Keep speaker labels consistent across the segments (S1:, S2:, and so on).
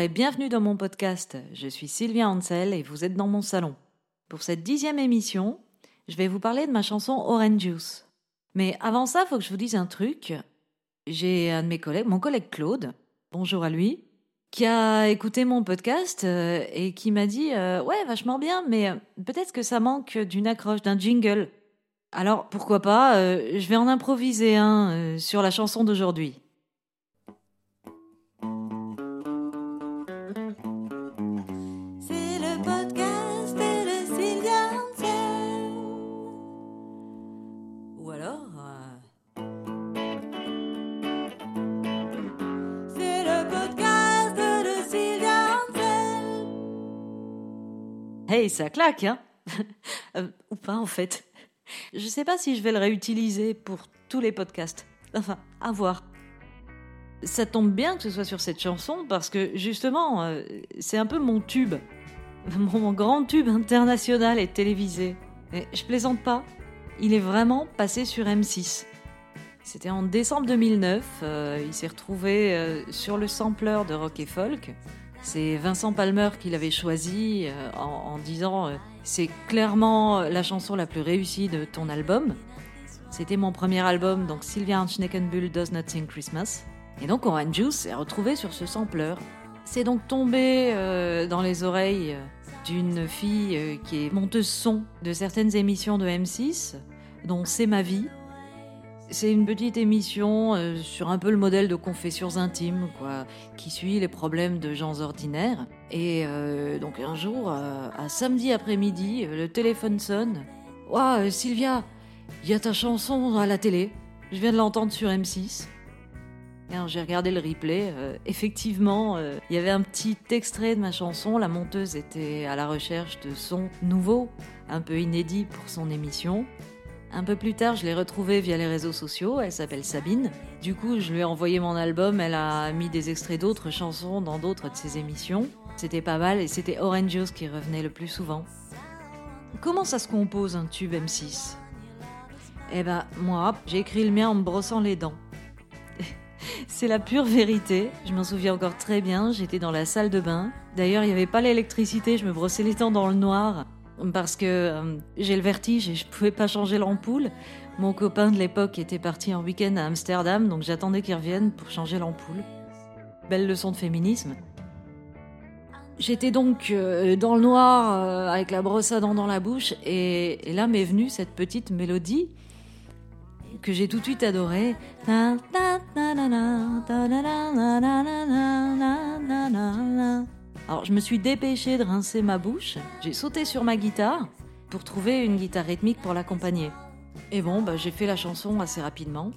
S1: Et bienvenue dans mon podcast. Je suis Sylvia Ansel et vous êtes dans mon salon. Pour cette dixième émission, je vais vous parler de ma chanson Orange Juice. Mais avant ça, faut que je vous dise un truc. J'ai un de mes collègues, mon collègue Claude, bonjour à lui, qui a écouté mon podcast euh, et qui m'a dit euh, Ouais, vachement bien, mais euh, peut-être que ça manque d'une accroche, d'un jingle. Alors pourquoi pas, je vais en improviser un sur la chanson d'aujourd'hui. Hey, ça claque, hein Euh, Ou pas en fait. Je sais pas si je vais le réutiliser pour tous les podcasts. Enfin, à voir. Ça tombe bien que ce soit sur cette chanson parce que justement, euh, c'est un peu mon tube. Mon grand tube international et télévisé. Et je plaisante pas. Il est vraiment passé sur M6. C'était en décembre 2009. euh, il s'est retrouvé sur le sampler de rock et folk. C'est Vincent Palmer qui l'avait choisi euh, en, disant euh, c'est clairement la chanson la plus réussie de ton album. C'était mon premier album, donc Sylvia Schneckenbull Does Not Sing Christmas. Et donc Orange Juice s'est retrouvé sur ce sampler. C'est donc tombé euh, dans les oreilles d'une fille qui est monteuse son de certaines émissions de M6, dont C'est ma vie. C'est une petite émission euh, sur un peu le modèle de Confessions intimes, quoi, qui suit les problèmes de gens ordinaires. Et euh, donc un jour, euh, un samedi après-midi, euh, le téléphone sonne. Ouah, euh, Sylvia, il y a ta chanson à la télé. Je viens de l'entendre sur M6. Et alors, j'ai regardé le replay. effectivement, il y avait un petit extrait de ma chanson. La monteuse était à la recherche de sons nouveaux, un peu inédits pour son émission. Un peu plus tard, je l'ai retrouvée via les réseaux sociaux. Elle s'appelle Sabine. Du coup, je lui ai envoyé mon album. Elle a mis des extraits d'autres chansons dans d'autres de ses émissions. C'était pas mal et c'était Orange qui revenait le plus souvent. Comment ça se compose un tube M6 Eh ben, moi, j'ai écrit le mien en me brossant les dents. C'est la pure vérité. Je m'en souviens encore très bien. J'étais dans la salle de bain. D'ailleurs, il n'y avait pas l'électricité. Je me brossais les dents dans le noir parce que euh, j'ai le vertige et je pouvais pas changer l'ampoule. Mon copain de l'époque était parti en week-end à Amsterdam, donc j'attendais qu'il revienne pour changer l'ampoule. Belle leçon de féminisme. J'étais donc euh, dans le noir euh, avec la brosse à dents dans la bouche et là m'est venue cette petite mélodie que j'ai tout de suite adorée. Alors je me suis dépêchée de rincer ma bouche, j'ai sauté sur ma guitare pour trouver une guitare rythmique pour l'accompagner. Et bon, bah, j'ai fait la chanson assez rapidement.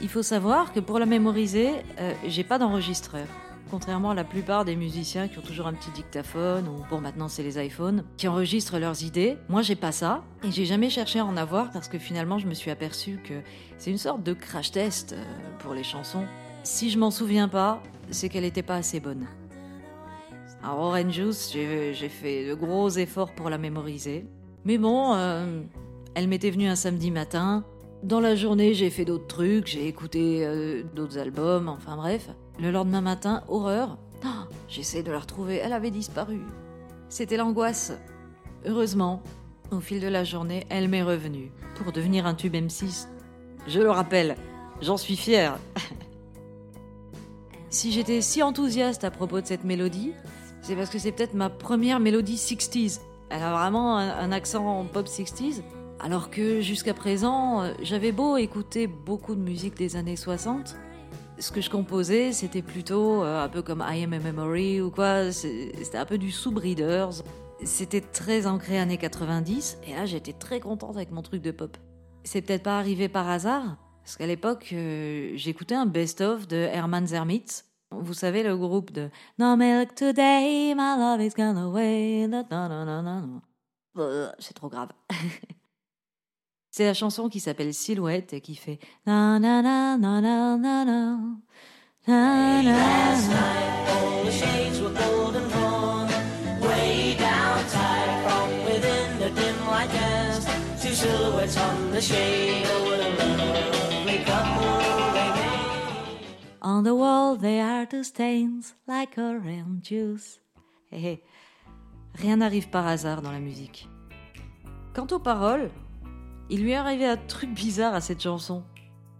S1: Il faut savoir que pour la mémoriser, euh, j'ai pas d'enregistreur. Contrairement à la plupart des musiciens qui ont toujours un petit dictaphone, ou bon maintenant c'est les iPhones, qui enregistrent leurs idées, moi j'ai pas ça, et j'ai jamais cherché à en avoir parce que finalement je me suis aperçu que c'est une sorte de crash test euh, pour les chansons. Si je m'en souviens pas, c'est qu'elle n'était pas assez bonne. Alors Orange Juice, j'ai fait de gros efforts pour la mémoriser. Mais bon, euh, elle m'était venue un samedi matin. Dans la journée, j'ai fait d'autres trucs, j'ai écouté euh, d'autres albums, enfin bref. Le lendemain matin, horreur. Ah, J'essaie de la retrouver, elle avait disparu. C'était l'angoisse. Heureusement, au fil de la journée, elle m'est revenue pour devenir un tube M6. Je le rappelle, j'en suis fière. si j'étais si enthousiaste à propos de cette mélodie, c'est parce que c'est peut-être ma première mélodie 60s. Elle a vraiment un, accent pop 60s. Alors que jusqu'à présent, euh, j'avais beau écouter beaucoup de musique des années 60, ce que je composais, c'était plutôt euh, un peu comme I Am a Memory ou quoi, c'était un peu du sous-breeders. C'était très ancré années 90, et là j'étais très contente avec mon truc de pop. C'est peut-être pas arrivé par hasard, parce qu'à l'époque, euh, j'écoutais un best-of de Herman Zermitz. Vous savez, le groupe de No milk today, my love is gone away. Euh, C'est trop grave. C'est la chanson qui s'appelle Silhouette et qui fait
S2: On the
S1: wall there are two stains like orange juice. Rien n'arrive par hasard dans la musique. Quant aux paroles, il lui est arrivé un truc bizarre à cette chanson.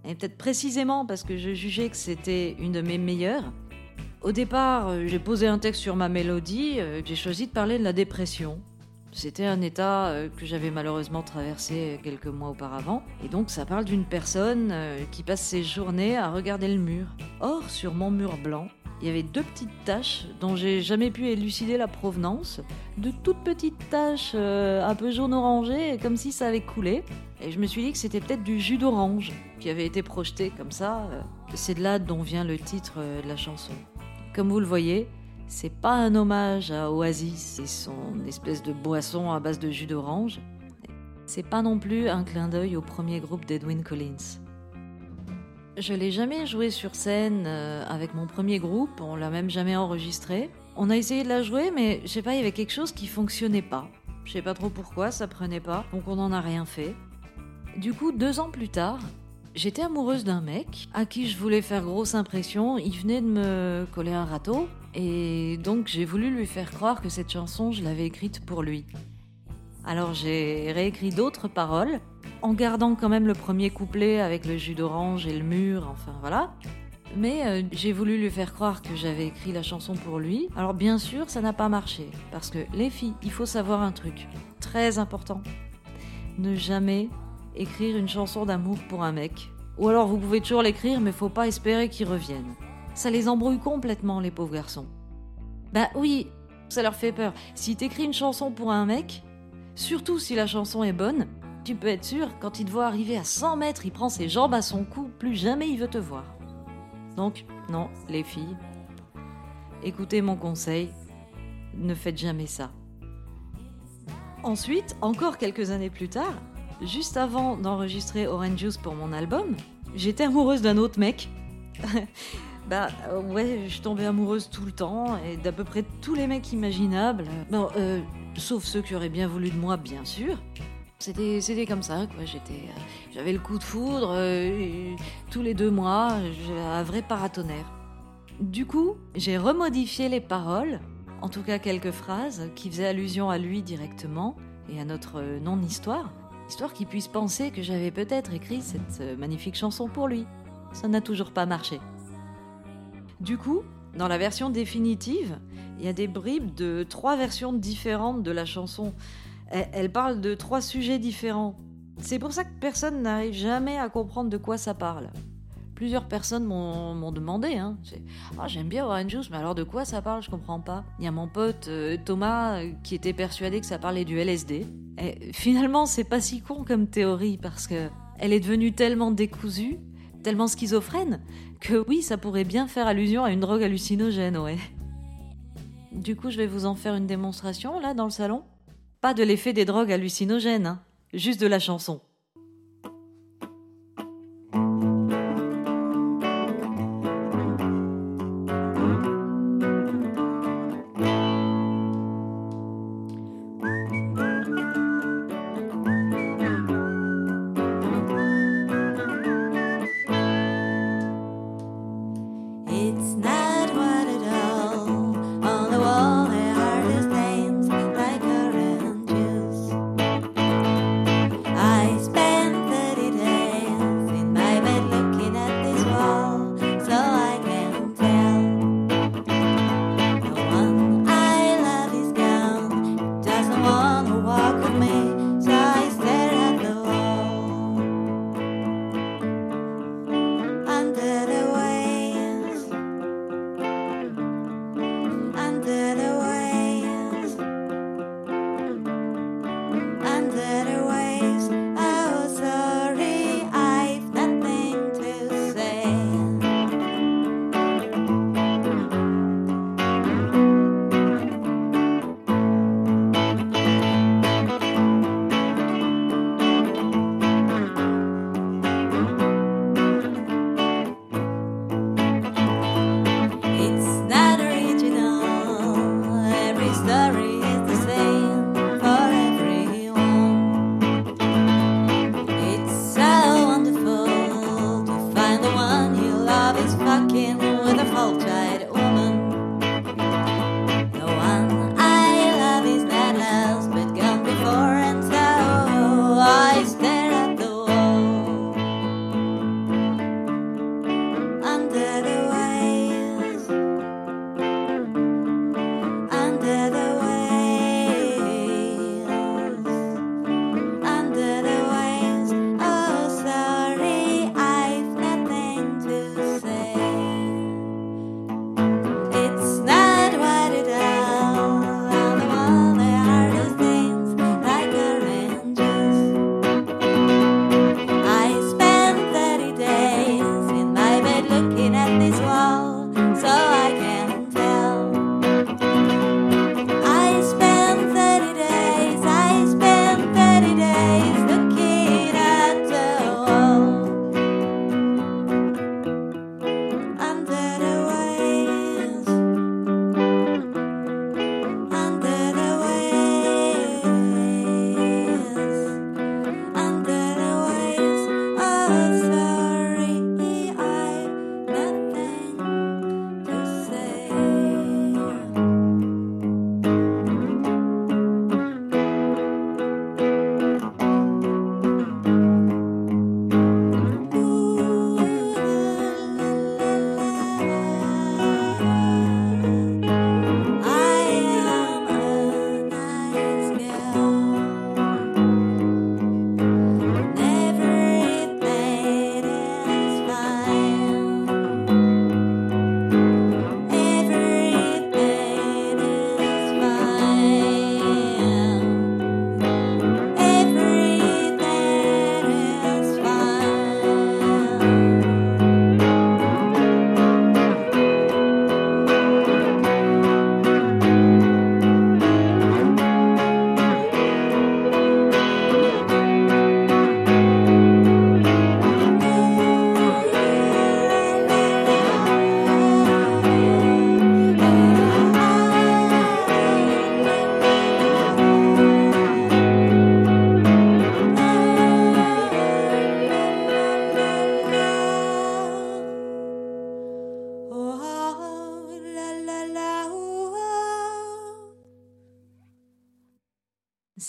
S1: Et peut-être précisément parce que je jugeais que c'était une de mes meilleures. Au départ, euh, j'ai posé un texte sur ma mélodie, euh, j'ai choisi de parler de la dépression. C'était un état euh, que j'avais malheureusement traversé quelques mois auparavant, et donc ça parle d'une personne qui passe ses journées à regarder le mur. Or, sur mon mur blanc, il y avait deux petites taches dont j'ai jamais pu élucider la provenance, de toutes petites taches euh, un peu jaune-orangé, comme si ça avait coulé. Et je me suis dit que c'était peut-être du jus d'orange qui avait été projeté comme ça. euh. C'est de là dont vient le titre euh, de la chanson. Comme vous le voyez, c'est pas un hommage à Oasis et son espèce de boisson à base de jus d'orange. C'est pas non plus un clin d'œil au premier groupe d'Edwin Collins. Je l'ai jamais joué sur scène euh, avec mon premier groupe, on l'a même jamais enregistré. On a essayé de la jouer, mais je sais pas, il y avait quelque chose qui fonctionnait pas. Je sais pas trop pourquoi, ça prenait pas, donc on n'en a rien fait. Du coup, deux ans plus tard, j'étais amoureuse d'un mec à qui je voulais faire grosse impression. Il venait de me coller un râteau, et donc j'ai voulu lui faire croire que cette chanson, je l'avais écrite pour lui. Alors j'ai réécrit d'autres paroles, en gardant quand même le premier couplet avec le jus d'orange et le mur, enfin voilà. Mais euh, j'ai voulu lui faire croire que j'avais écrit la chanson pour lui. Alors bien sûr, ça n'a pas marché. Parce que les filles, il faut savoir un truc très important. Ne jamais écrire une chanson d'amour pour un mec. Ou alors vous pouvez toujours l'écrire, mais faut pas espérer qu'il revienne. Ça les embrouille complètement, les pauvres garçons. Bah oui, ça leur fait peur. Si t'écris une chanson pour un mec, surtout si la chanson est bonne, tu peux être sûr, quand il te voit arriver à 100 mètres, il prend ses jambes à son cou, plus jamais il veut te voir. Donc, non, les filles, écoutez mon conseil, ne faites jamais ça. Ensuite, encore quelques années plus tard, juste avant d'enregistrer Orange Juice pour mon album, j'étais amoureuse d'un autre mec. bah euh, ouais, je tombais amoureuse tout le temps et d'à peu près tous les mecs imaginables. Bon, euh, sauf ceux qui auraient bien voulu de moi, bien sûr. C'était, c'était comme ça, quoi. J'étais, euh, j'avais le coup de foudre tous les deux mois, un vrai paratonnerre. Du coup, j'ai remodifié les paroles, en tout cas quelques phrases qui faisaient allusion à lui directement et à notre non-histoire, histoire qu'il puisse penser que j'avais peut-être écrit cette magnifique chanson pour lui. Ça n'a toujours pas marché. Du coup, dans la version définitive, il y a des bribes de trois versions différentes de la chanson. Elle, parle de trois sujets différents. C'est pour ça que personne n'arrive jamais à comprendre de quoi ça parle. Plusieurs personnes m'ont demandé. Hein. Ah, j'aime bien Orange Juice, mais alors de quoi ça parle? Je comprends pas. Il y a mon pote euh, Thomas euh, qui était persuadé que ça parlait du LSD. Et finalement, c'est pas si con comme théorie parce que elle est devenue tellement décousue, tellement schizophrène, que oui, ça pourrait bien faire allusion à une drogue hallucinogène, ouais. Du coup, je vais vous en faire une démonstration là dans le salon. Pas de l'effet des drogues hallucinogènes, hein. juste de la chanson.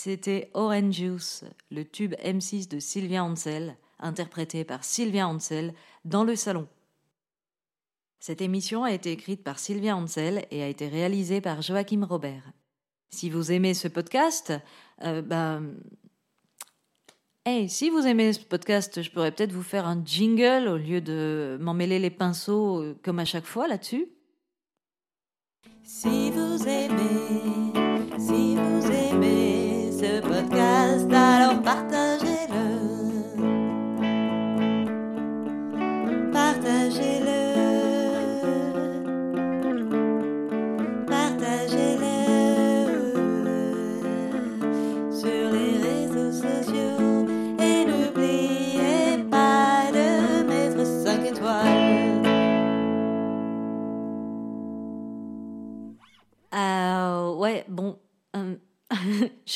S1: C'était Orange Juice, le tube M6 de Sylvia Ansel, interprété par Sylvia Ansel dans le salon. Cette émission a été écrite par Sylvia Ansel et a été réalisée par Joachim Robert. Si vous aimez ce podcast, euh, ben, Hey, si vous aimez ce podcast, je pourrais peut-être vous faire un jingle au lieu de m'emmêler les pinceaux euh, comme à chaque fois là-dessus.
S3: Si vous aimez ce podcast, alors partagez-le.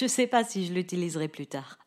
S1: Je sais pas si je l'utiliserai plus tard.